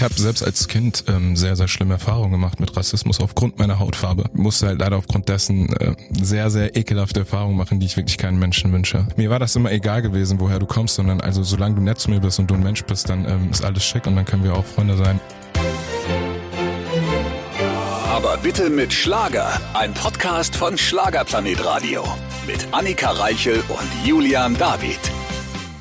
Ich habe selbst als Kind ähm, sehr, sehr schlimme Erfahrungen gemacht mit Rassismus aufgrund meiner Hautfarbe. Musste halt leider aufgrund dessen äh, sehr, sehr ekelhafte Erfahrungen machen, die ich wirklich keinen Menschen wünsche. Mir war das immer egal gewesen, woher du kommst, sondern also solange du nett zu mir bist und du ein Mensch bist, dann ähm, ist alles schick und dann können wir auch Freunde sein. Aber bitte mit Schlager. Ein Podcast von Schlagerplanet Radio. Mit Annika Reichel und Julian David.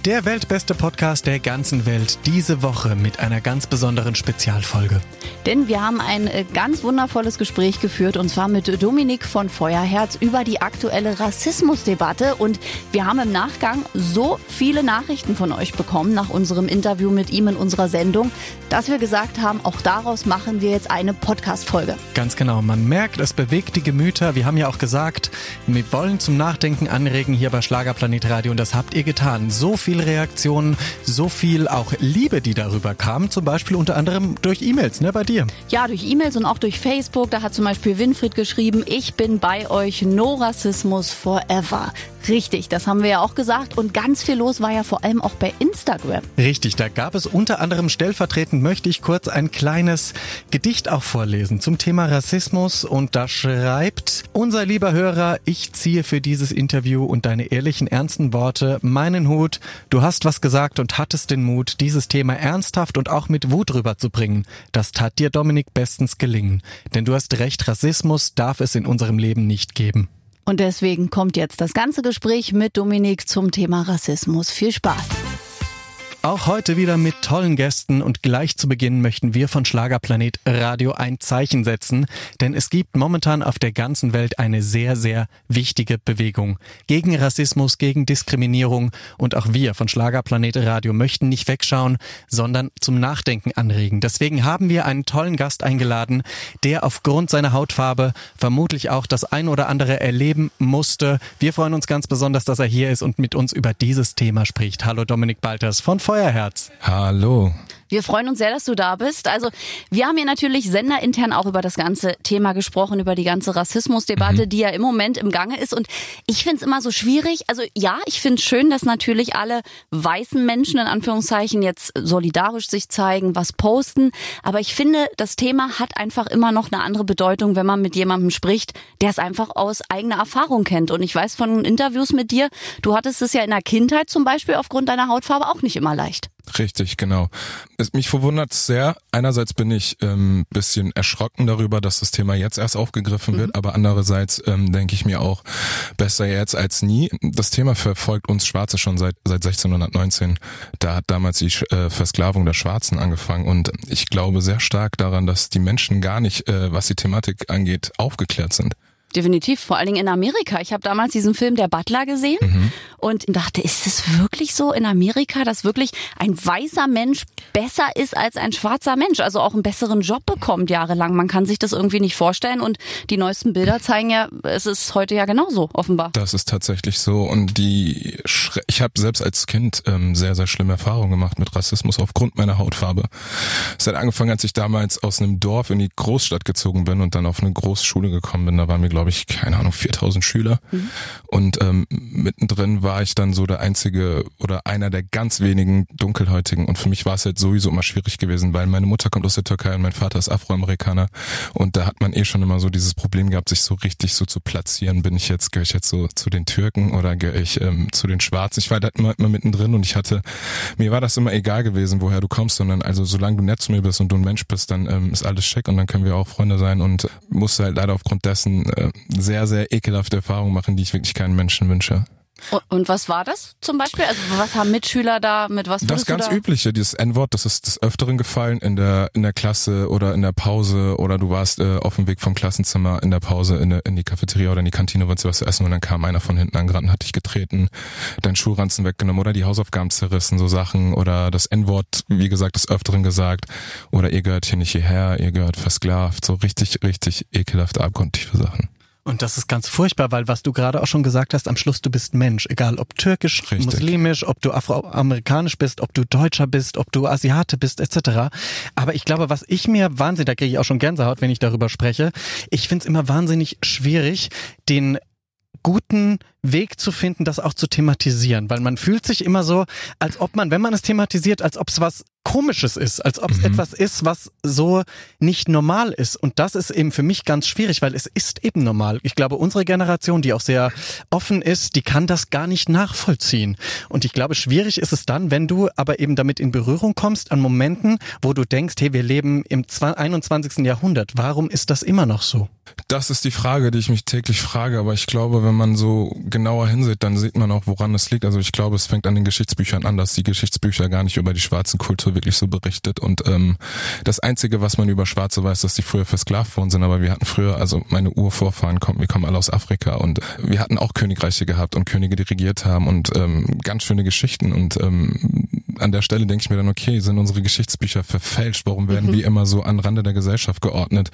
Der weltbeste Podcast der ganzen Welt. Diese Woche mit einer ganz besonderen Spezialfolge. Denn wir haben ein äh, ganz wundervolles Gespräch geführt und zwar mit Dominik von Feuerherz über die aktuelle Rassismusdebatte. Und wir haben im Nachgang so viele Nachrichten von euch bekommen nach unserem Interview mit ihm in unserer Sendung, dass wir gesagt haben, auch daraus machen wir jetzt eine Podcast-Folge. Ganz genau. Man merkt, es bewegt die Gemüter. Wir haben ja auch gesagt, wir wollen zum Nachdenken anregen hier bei Schlagerplanet Radio und das habt ihr getan. So viele Reaktionen, so viel auch Liebe, die darüber kam. Zum Beispiel unter anderem durch E-Mails, ne, bei dir. Ja, durch E-Mails und auch durch Facebook. Da hat zum Beispiel Winfried geschrieben, ich bin bei euch, no Rassismus forever. Richtig, das haben wir ja auch gesagt. Und ganz viel los war ja vor allem auch bei Instagram. Richtig, da gab es unter anderem stellvertretend, möchte ich kurz ein kleines Gedicht auch vorlesen zum Thema Rassismus. Und da schreibt unser lieber Hörer, ich ziehe für dieses Interview und deine ehrlichen, ernsten Worte meinen Hut. Du hast was gesagt und hattest den Mut, dieses Thema ernsthaft und auch mit Wut rüberzubringen. Das tat dir, Dominik, bestens gelingen. Denn du hast recht, Rassismus darf es in unserem Leben nicht geben. Und deswegen kommt jetzt das ganze Gespräch mit Dominik zum Thema Rassismus. Viel Spaß. Auch heute wieder mit tollen Gästen und gleich zu Beginn möchten wir von Schlagerplanet Radio ein Zeichen setzen, denn es gibt momentan auf der ganzen Welt eine sehr, sehr wichtige Bewegung gegen Rassismus, gegen Diskriminierung und auch wir von Schlagerplanet Radio möchten nicht wegschauen, sondern zum Nachdenken anregen. Deswegen haben wir einen tollen Gast eingeladen, der aufgrund seiner Hautfarbe vermutlich auch das ein oder andere erleben musste. Wir freuen uns ganz besonders, dass er hier ist und mit uns über dieses Thema spricht. Hallo Dominik Balters von Feuerherz. Hallo. Wir freuen uns sehr, dass du da bist. Also wir haben hier natürlich senderintern auch über das ganze Thema gesprochen, über die ganze Rassismusdebatte, mhm. die ja im Moment im Gange ist. Und ich finde es immer so schwierig. Also ja, ich finde es schön, dass natürlich alle weißen Menschen in Anführungszeichen jetzt solidarisch sich zeigen, was posten. Aber ich finde, das Thema hat einfach immer noch eine andere Bedeutung, wenn man mit jemandem spricht, der es einfach aus eigener Erfahrung kennt. Und ich weiß von Interviews mit dir, du hattest es ja in der Kindheit zum Beispiel aufgrund deiner Hautfarbe auch nicht immer leicht. Richtig, genau. Es, mich verwundert sehr. Einerseits bin ich ähm, bisschen erschrocken darüber, dass das Thema jetzt erst aufgegriffen wird, mhm. aber andererseits ähm, denke ich mir auch, besser jetzt als nie. Das Thema verfolgt uns Schwarze schon seit, seit 1619. Da hat damals die äh, Versklavung der Schwarzen angefangen und ich glaube sehr stark daran, dass die Menschen gar nicht, äh, was die Thematik angeht, aufgeklärt sind. Definitiv, vor allen Dingen in Amerika. Ich habe damals diesen Film Der Butler gesehen mhm. Und dachte, ist es wirklich so in Amerika, dass wirklich ein weißer Mensch besser ist als ein schwarzer Mensch, also auch einen besseren Job bekommt jahrelang? Man kann sich das irgendwie nicht vorstellen und die neuesten Bilder zeigen ja, es ist heute ja genauso, offenbar. Das ist tatsächlich so und die, ich habe selbst als Kind ähm, sehr, sehr schlimme Erfahrungen gemacht mit Rassismus aufgrund meiner Hautfarbe. Es hat angefangen, als ich damals aus einem Dorf in die Großstadt gezogen bin und dann auf eine Großschule gekommen bin. Da war mir, glaube ich, keine Ahnung, 4000 Schüler. Mhm. Und ähm, mittendrin war ich dann so der einzige oder einer der ganz wenigen Dunkelhäutigen. Und für mich war es halt sowieso immer schwierig gewesen, weil meine Mutter kommt aus der Türkei und mein Vater ist Afroamerikaner. Und da hat man eh schon immer so dieses Problem gehabt, sich so richtig so zu platzieren. Bin ich jetzt, gehöre ich jetzt so zu den Türken oder gehöre ich ähm, zu den Schwarzen? Ich war da immer, immer mittendrin und ich hatte, mir war das immer egal gewesen, woher du kommst, sondern also solange du nett zu mir bist und du ein Mensch bist, dann ähm, ist alles schick und dann können wir auch Freunde sein und musste halt leider aufgrund dessen äh, sehr, sehr ekelhafte Erfahrungen machen, die ich wirklich keinen Menschen wünsche. Und was war das zum Beispiel? Also was haben Mitschüler da mit was? Das ganz da? übliche, dieses N-Wort, das ist des Öfteren gefallen in der in der Klasse oder in der Pause oder du warst äh, auf dem Weg vom Klassenzimmer in der Pause in, in die Cafeteria oder in die Kantine, wolltest du was zu essen und dann kam einer von hinten angerannt und hat dich getreten, deinen Schulranzen weggenommen oder die Hausaufgaben zerrissen, so Sachen oder das N-Wort, wie gesagt, des Öfteren gesagt oder ihr gehört hier nicht hierher, ihr gehört versklavt, so richtig, richtig ekelhafte, abgrundtiefe Sachen. Und das ist ganz furchtbar, weil was du gerade auch schon gesagt hast, am Schluss du bist Mensch, egal ob türkisch, Richtig. muslimisch, ob du afroamerikanisch bist, ob du Deutscher bist, ob du Asiate bist, etc. Aber ich glaube, was ich mir wahnsinnig, da kriege ich auch schon Gänsehaut, wenn ich darüber spreche, ich finde es immer wahnsinnig schwierig, den guten Weg zu finden, das auch zu thematisieren, weil man fühlt sich immer so, als ob man, wenn man es thematisiert, als ob es was Komisches ist, als ob es mhm. etwas ist, was so nicht normal ist. Und das ist eben für mich ganz schwierig, weil es ist eben normal. Ich glaube, unsere Generation, die auch sehr offen ist, die kann das gar nicht nachvollziehen. Und ich glaube, schwierig ist es dann, wenn du aber eben damit in Berührung kommst an Momenten, wo du denkst, hey, wir leben im 21. Jahrhundert. Warum ist das immer noch so? Das ist die Frage, die ich mich täglich frage, aber ich glaube, wenn man so genauer hinsieht, dann sieht man auch, woran es liegt. Also ich glaube, es fängt an den Geschichtsbüchern an, dass die Geschichtsbücher gar nicht über die schwarzen Kultur wirklich so berichtet. Und ähm, das Einzige, was man über Schwarze weiß, dass die früher versklavt worden sind. Aber wir hatten früher, also meine Urvorfahren kommen, wir kommen alle aus Afrika und wir hatten auch Königreiche gehabt und Könige, die regiert haben und ähm, ganz schöne Geschichten. Und ähm, an der Stelle denke ich mir dann, okay, sind unsere Geschichtsbücher verfälscht? Warum werden mhm. wir immer so an Rande der Gesellschaft geordnet?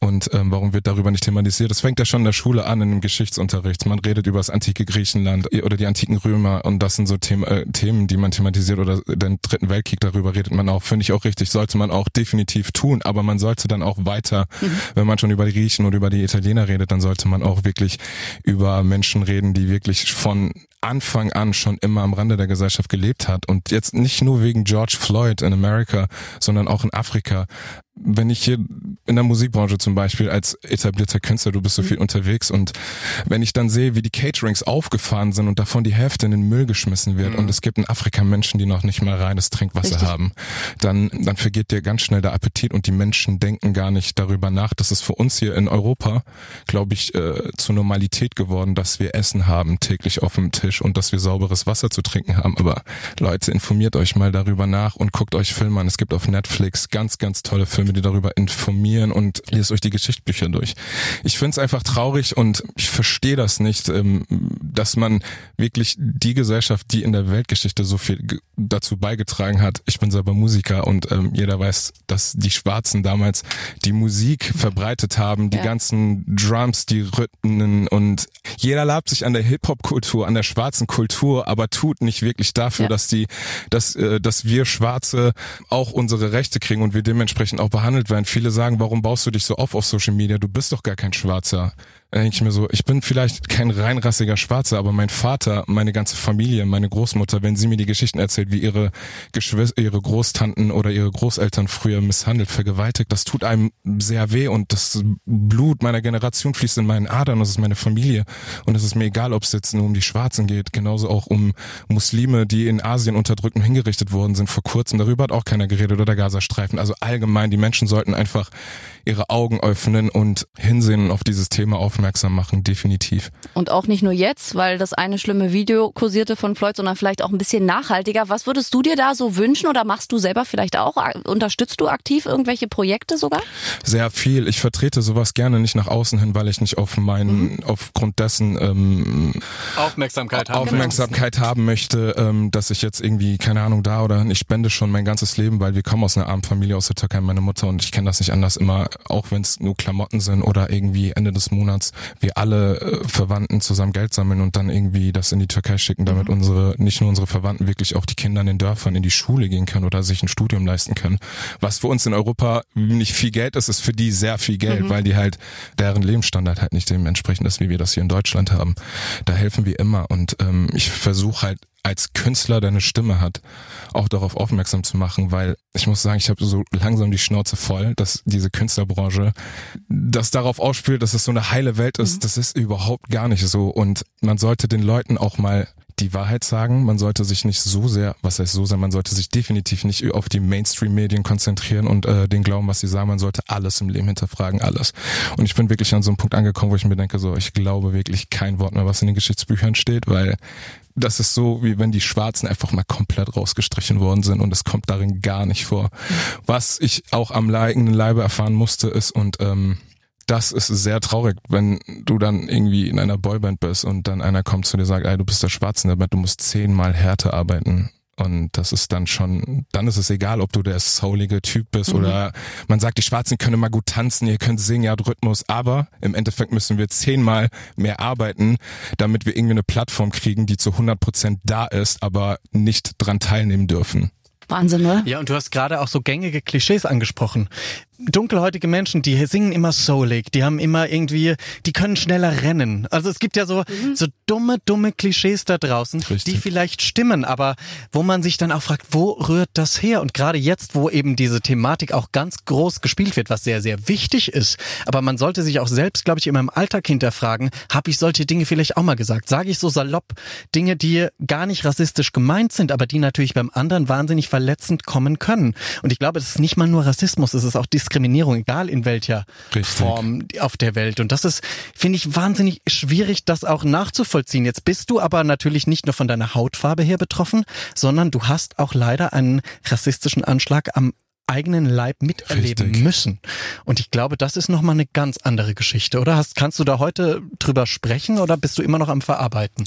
Und ähm, warum wird darüber nicht thematisiert? Das fängt ja schon in der Schule an, in dem Geschichtsunterricht. Man redet über das antike Griechenland oder die antiken Römer und das sind so Themen, äh, Themen die man thematisiert oder den Dritten Weltkrieg, darüber redet man auch, finde ich auch richtig, sollte man auch definitiv tun, aber man sollte dann auch weiter, mhm. wenn man schon über die Griechen oder über die Italiener redet, dann sollte man auch wirklich über Menschen reden, die wirklich von Anfang an schon immer am Rande der Gesellschaft gelebt hat. Und jetzt nicht nur wegen George Floyd in Amerika, sondern auch in Afrika wenn ich hier in der Musikbranche zum Beispiel als etablierter Künstler, du bist so mhm. viel unterwegs und wenn ich dann sehe, wie die Caterings aufgefahren sind und davon die Hälfte in den Müll geschmissen wird mhm. und es gibt in Afrika Menschen, die noch nicht mal reines Trinkwasser Richtig. haben, dann, dann vergeht dir ganz schnell der Appetit und die Menschen denken gar nicht darüber nach. Das ist für uns hier in Europa, glaube ich, äh, zur Normalität geworden, dass wir Essen haben täglich auf dem Tisch und dass wir sauberes Wasser zu trinken haben. Aber Leute, informiert euch mal darüber nach und guckt euch Filme an. Es gibt auf Netflix ganz, ganz tolle Filme Filme, die darüber informieren und lest euch die Geschichtsbücher durch. Ich finde es einfach traurig und ich verstehe das nicht, ähm, dass man wirklich die Gesellschaft, die in der Weltgeschichte so viel dazu beigetragen hat. Ich bin selber Musiker und ähm, jeder weiß, dass die Schwarzen damals die Musik verbreitet haben, die ja. ganzen Drums, die Rhythmen und jeder labt sich an der Hip-Hop-Kultur, an der schwarzen Kultur, aber tut nicht wirklich dafür, ja. dass die, dass, äh, dass wir Schwarze auch unsere Rechte kriegen und wir dementsprechend auch behandelt werden. Viele sagen, warum baust du dich so auf auf Social Media? Du bist doch gar kein Schwarzer denke ich mir so, ich bin vielleicht kein reinrassiger Schwarzer, aber mein Vater, meine ganze Familie, meine Großmutter, wenn sie mir die Geschichten erzählt, wie ihre Geschwister, ihre Großtanten oder ihre Großeltern früher misshandelt, vergewaltigt, das tut einem sehr weh und das Blut meiner Generation fließt in meinen Adern, das ist meine Familie. Und es ist mir egal, ob es jetzt nur um die Schwarzen geht, genauso auch um Muslime, die in Asien unterdrückt und hingerichtet worden sind vor kurzem, darüber hat auch keiner geredet oder der Gazastreifen, also allgemein, die Menschen sollten einfach ihre Augen öffnen und hinsehen auf dieses Thema aufmerksam machen, definitiv. Und auch nicht nur jetzt, weil das eine schlimme Video kursierte von Floyd, sondern vielleicht auch ein bisschen nachhaltiger. Was würdest du dir da so wünschen oder machst du selber vielleicht auch? Unterstützt du aktiv irgendwelche Projekte sogar? Sehr viel. Ich vertrete sowas gerne nicht nach außen hin, weil ich nicht auf meinen, mhm. aufgrund dessen ähm, Aufmerksamkeit haben, Aufmerksamkeit genau. haben möchte, ähm, dass ich jetzt irgendwie, keine Ahnung, da oder ich spende schon mein ganzes Leben, weil wir kommen aus einer armen Familie aus der Türkei, meine Mutter und ich kenne das nicht anders, immer auch wenn es nur Klamotten sind oder irgendwie Ende des Monats, wir alle äh, Verwandten zusammen Geld sammeln und dann irgendwie das in die Türkei schicken, damit mhm. unsere, nicht nur unsere Verwandten wirklich auch die Kinder in den Dörfern in die Schule gehen können oder sich ein Studium leisten können. Was für uns in Europa nicht viel Geld ist, ist für die sehr viel Geld, mhm. weil die halt, deren Lebensstandard halt nicht dementsprechend ist, wie wir das hier in Deutschland haben. Da helfen wir immer und ähm, ich versuche halt als Künstler, der eine Stimme hat, auch darauf aufmerksam zu machen, weil ich muss sagen, ich habe so langsam die Schnauze voll, dass diese Künstlerbranche das darauf ausspielt, dass es so eine heile Welt ist. Mhm. Das ist überhaupt gar nicht so und man sollte den Leuten auch mal die Wahrheit sagen. Man sollte sich nicht so sehr, was heißt so sehr, man sollte sich definitiv nicht auf die Mainstream-Medien konzentrieren und äh, den glauben, was sie sagen. Man sollte alles im Leben hinterfragen, alles. Und ich bin wirklich an so einem Punkt angekommen, wo ich mir denke, so, ich glaube wirklich kein Wort mehr, was in den Geschichtsbüchern steht, weil das ist so, wie wenn die Schwarzen einfach mal komplett rausgestrichen worden sind und es kommt darin gar nicht vor. Was ich auch am eigenen Leibe erfahren musste, ist und ähm, das ist sehr traurig, wenn du dann irgendwie in einer Boyband bist und dann einer kommt zu dir und sagt, ey, du bist der Schwarze du musst zehnmal härter arbeiten. Und das ist dann schon, dann ist es egal, ob du der soulige Typ bist mhm. oder man sagt, die Schwarzen können mal gut tanzen, ihr könnt singen, ja, Rhythmus, aber im Endeffekt müssen wir zehnmal mehr arbeiten, damit wir irgendwie eine Plattform kriegen, die zu 100 Prozent da ist, aber nicht dran teilnehmen dürfen. Wahnsinn, oder? Ja, und du hast gerade auch so gängige Klischees angesprochen dunkelhäutige Menschen, die singen immer soulig, die haben immer irgendwie, die können schneller rennen. Also es gibt ja so, mhm. so dumme, dumme Klischees da draußen, Richtig. die vielleicht stimmen, aber wo man sich dann auch fragt, wo rührt das her? Und gerade jetzt, wo eben diese Thematik auch ganz groß gespielt wird, was sehr, sehr wichtig ist, aber man sollte sich auch selbst, glaube ich, immer im Alltag hinterfragen, habe ich solche Dinge vielleicht auch mal gesagt? Sage ich so salopp Dinge, die gar nicht rassistisch gemeint sind, aber die natürlich beim anderen wahnsinnig verletzend kommen können? Und ich glaube, es ist nicht mal nur Rassismus, es ist auch Diskriminierung, egal in welcher Richtig. Form auf der Welt. Und das ist, finde ich, wahnsinnig schwierig, das auch nachzuvollziehen. Jetzt bist du aber natürlich nicht nur von deiner Hautfarbe her betroffen, sondern du hast auch leider einen rassistischen Anschlag am eigenen Leib miterleben Richtig. müssen. Und ich glaube, das ist nochmal eine ganz andere Geschichte, oder? Hast, kannst du da heute drüber sprechen oder bist du immer noch am Verarbeiten?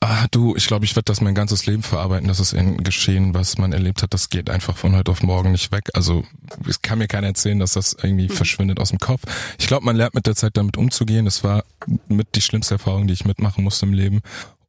Ah, du, ich glaube, ich werde das mein ganzes Leben verarbeiten. Das ist ein Geschehen, was man erlebt hat. Das geht einfach von heute auf morgen nicht weg. Also es kann mir keiner erzählen, dass das irgendwie mhm. verschwindet aus dem Kopf. Ich glaube, man lernt mit der Zeit damit umzugehen. Das war mit die schlimmste Erfahrung, die ich mitmachen musste im Leben.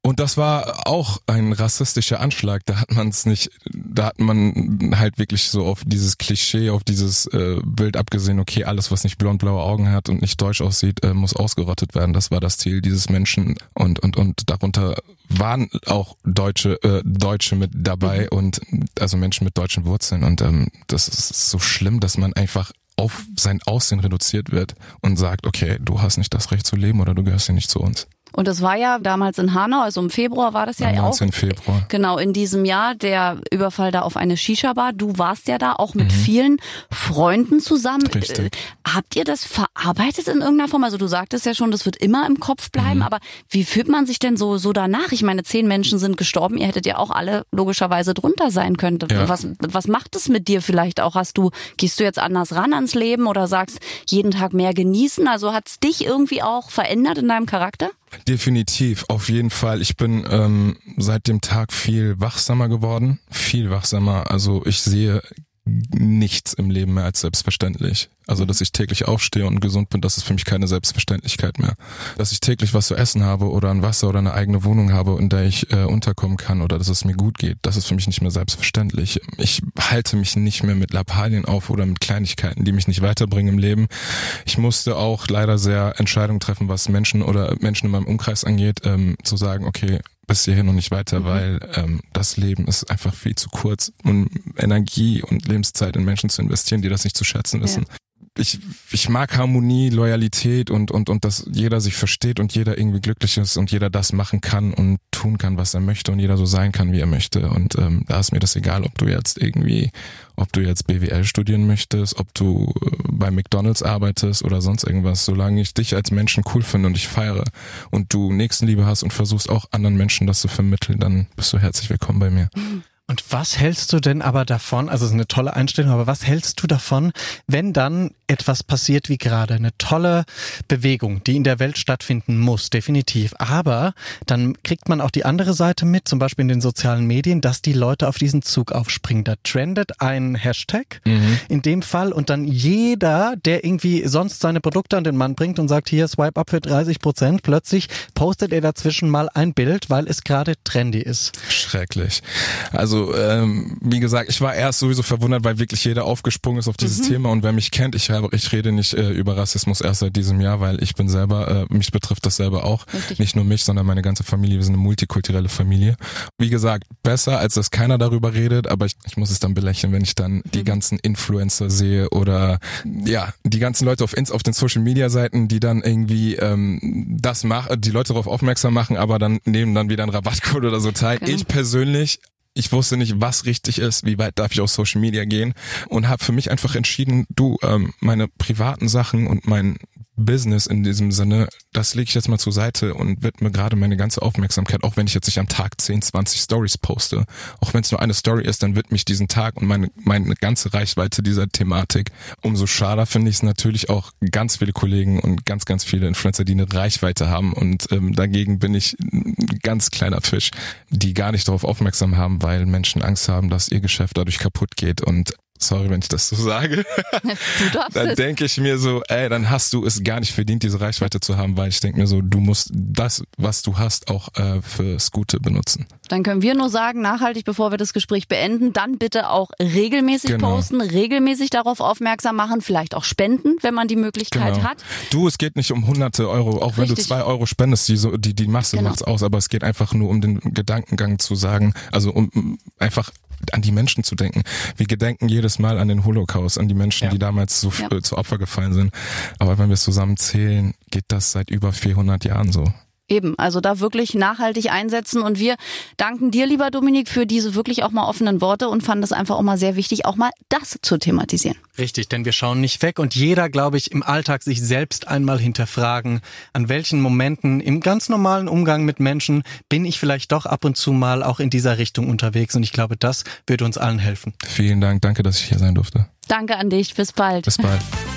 Und das war auch ein rassistischer Anschlag. Da hat man es nicht, da hat man halt wirklich so auf dieses Klischee, auf dieses äh, Bild abgesehen, okay, alles, was nicht blond-blaue Augen hat und nicht deutsch aussieht, äh, muss ausgerottet werden. Das war das Ziel dieses Menschen. Und, und, und darunter waren auch Deutsche, äh, Deutsche mit dabei mhm. und also Menschen mit deutschen Wurzeln. Und ähm, das ist so schlimm, dass man einfach auf sein Aussehen reduziert wird und sagt, okay, du hast nicht das Recht zu leben oder du gehörst hier nicht zu uns. Und das war ja damals in Hanau, also im Februar war das ja, ja auch. 19 Februar. Genau, in diesem Jahr der Überfall da auf eine Shisha-Bar. Du warst ja da auch mit mhm. vielen Freunden zusammen. Richtig. Äh, habt ihr das verarbeitet in irgendeiner Form? Also du sagtest ja schon, das wird immer im Kopf bleiben, mhm. aber wie fühlt man sich denn so, so danach? Ich meine, zehn Menschen sind gestorben, ihr hättet ja auch alle logischerweise drunter sein können. Ja. Was, was macht es mit dir vielleicht auch? Hast du, gehst du jetzt anders ran ans Leben oder sagst jeden Tag mehr genießen? Also hat's dich irgendwie auch verändert in deinem Charakter? Definitiv, auf jeden Fall. Ich bin ähm, seit dem Tag viel wachsamer geworden, viel wachsamer. Also ich sehe nichts im Leben mehr als selbstverständlich. Also, dass ich täglich aufstehe und gesund bin, das ist für mich keine Selbstverständlichkeit mehr. Dass ich täglich was zu essen habe oder ein Wasser oder eine eigene Wohnung habe, in der ich äh, unterkommen kann oder dass es mir gut geht, das ist für mich nicht mehr selbstverständlich. Ich halte mich nicht mehr mit Lappalien auf oder mit Kleinigkeiten, die mich nicht weiterbringen im Leben. Ich musste auch leider sehr Entscheidungen treffen, was Menschen oder Menschen in meinem Umkreis angeht, ähm, zu sagen, okay, bis hierhin und nicht weiter, mhm. weil ähm, das Leben ist einfach viel zu kurz, um Energie und Lebenszeit in Menschen zu investieren, die das nicht zu schätzen wissen. Ja ich, ich mag Harmonie, Loyalität und, und, und dass jeder sich versteht und jeder irgendwie glücklich ist und jeder das machen kann und tun kann, was er möchte und jeder so sein kann, wie er möchte. Und ähm, da ist mir das egal, ob du jetzt irgendwie, ob du jetzt BWL studieren möchtest, ob du äh, bei McDonalds arbeitest oder sonst irgendwas. Solange ich dich als Menschen cool finde und ich feiere und du Nächstenliebe hast und versuchst auch anderen Menschen das zu vermitteln, dann bist du herzlich willkommen bei mir. Und was hältst du denn aber davon, also es ist eine tolle Einstellung, aber was hältst du davon, wenn dann etwas passiert wie gerade, eine tolle Bewegung, die in der Welt stattfinden muss, definitiv. Aber dann kriegt man auch die andere Seite mit, zum Beispiel in den sozialen Medien, dass die Leute auf diesen Zug aufspringen. Da trendet ein Hashtag mhm. in dem Fall und dann jeder, der irgendwie sonst seine Produkte an den Mann bringt und sagt, hier Swipe up für 30 Prozent, plötzlich postet er dazwischen mal ein Bild, weil es gerade trendy ist. Schrecklich. Also ähm, wie gesagt, ich war erst sowieso verwundert, weil wirklich jeder aufgesprungen ist auf dieses mhm. Thema und wer mich kennt, ich habe, ich rede nicht äh, über Rassismus erst seit diesem Jahr, weil ich bin selber, äh, mich betrifft das selber auch, Richtig. nicht nur mich, sondern meine ganze Familie. Wir sind eine multikulturelle Familie. Wie gesagt, besser als dass keiner darüber redet, aber ich, ich muss es dann belächeln, wenn ich dann mhm. die ganzen Influencer sehe oder ja die ganzen Leute auf auf den Social Media Seiten, die dann irgendwie ähm, das machen, die Leute darauf aufmerksam machen, aber dann nehmen dann wieder einen Rabattcode oder so teil. Genau. Ich persönlich ich wusste nicht, was richtig ist, wie weit darf ich auf Social Media gehen und habe für mich einfach entschieden, du, ähm, meine privaten Sachen und mein Business in diesem Sinne, das lege ich jetzt mal zur Seite und widme gerade meine ganze Aufmerksamkeit, auch wenn ich jetzt nicht am Tag 10, 20 Stories poste. Auch wenn es nur eine Story ist, dann widme ich diesen Tag und meine, meine ganze Reichweite dieser Thematik. Umso schade finde ich es natürlich auch ganz viele Kollegen und ganz, ganz viele Influencer, die eine Reichweite haben und ähm, dagegen bin ich ein ganz kleiner Fisch, die gar nicht darauf aufmerksam haben, weil Menschen Angst haben, dass ihr Geschäft dadurch kaputt geht und sorry, wenn ich das so sage, Du darfst dann es. denke ich mir so, ey, dann hast du es gar nicht verdient, diese Reichweite zu haben, weil ich denke mir so, du musst das, was du hast, auch äh, fürs Gute benutzen. Dann können wir nur sagen, nachhaltig, bevor wir das Gespräch beenden, dann bitte auch regelmäßig Genau. posten, regelmäßig darauf aufmerksam machen, vielleicht auch spenden, wenn man die Möglichkeit Genau. hat. Du, es geht nicht um hunderte Euro, auch wenn Richtig. du zwei Euro spendest, die, so, die, die Masse Genau. macht's aus, aber es geht einfach nur um den Gedankengang zu sagen, also um einfach an die Menschen zu denken. Wir gedenken jedes Mal an den Holocaust, an die Menschen, Ja. die damals so, Ja. zu Opfer gefallen sind. Aber wenn wir es zusammen zählen, geht das seit über 400 Jahren so. Eben, also da wirklich nachhaltig einsetzen. Und wir danken dir, lieber Dominik, für diese wirklich auch mal offenen Worte und fanden es einfach auch mal sehr wichtig, auch mal das zu thematisieren. Richtig, denn wir schauen nicht weg und jeder, glaube ich, im Alltag sich selbst einmal hinterfragen, an welchen Momenten im ganz normalen Umgang mit Menschen bin ich vielleicht doch ab und zu mal auch in dieser Richtung unterwegs und ich glaube, das würde uns allen helfen. Vielen Dank, danke, dass ich hier sein durfte. Danke an dich, bis bald. Bis bald.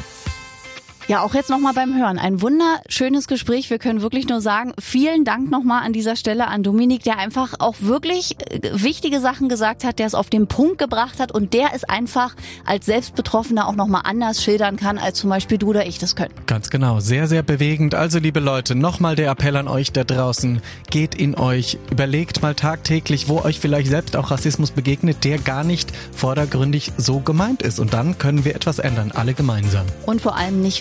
Ja, auch jetzt nochmal beim Hören. Ein wunderschönes Gespräch. Wir können wirklich nur sagen, vielen Dank nochmal an dieser Stelle an Dominik, der einfach auch wirklich äh, wichtige Sachen gesagt hat, der es auf den Punkt gebracht hat und der es einfach als Selbstbetroffener auch nochmal anders schildern kann, als zum Beispiel du oder ich das können. Ganz genau, sehr, sehr bewegend. Also liebe Leute, nochmal der Appell an euch da draußen. Geht in euch, überlegt mal tagtäglich, wo euch vielleicht selbst auch Rassismus begegnet, der gar nicht vordergründig so gemeint ist. Und dann können wir etwas ändern, alle gemeinsam. Und vor allem nicht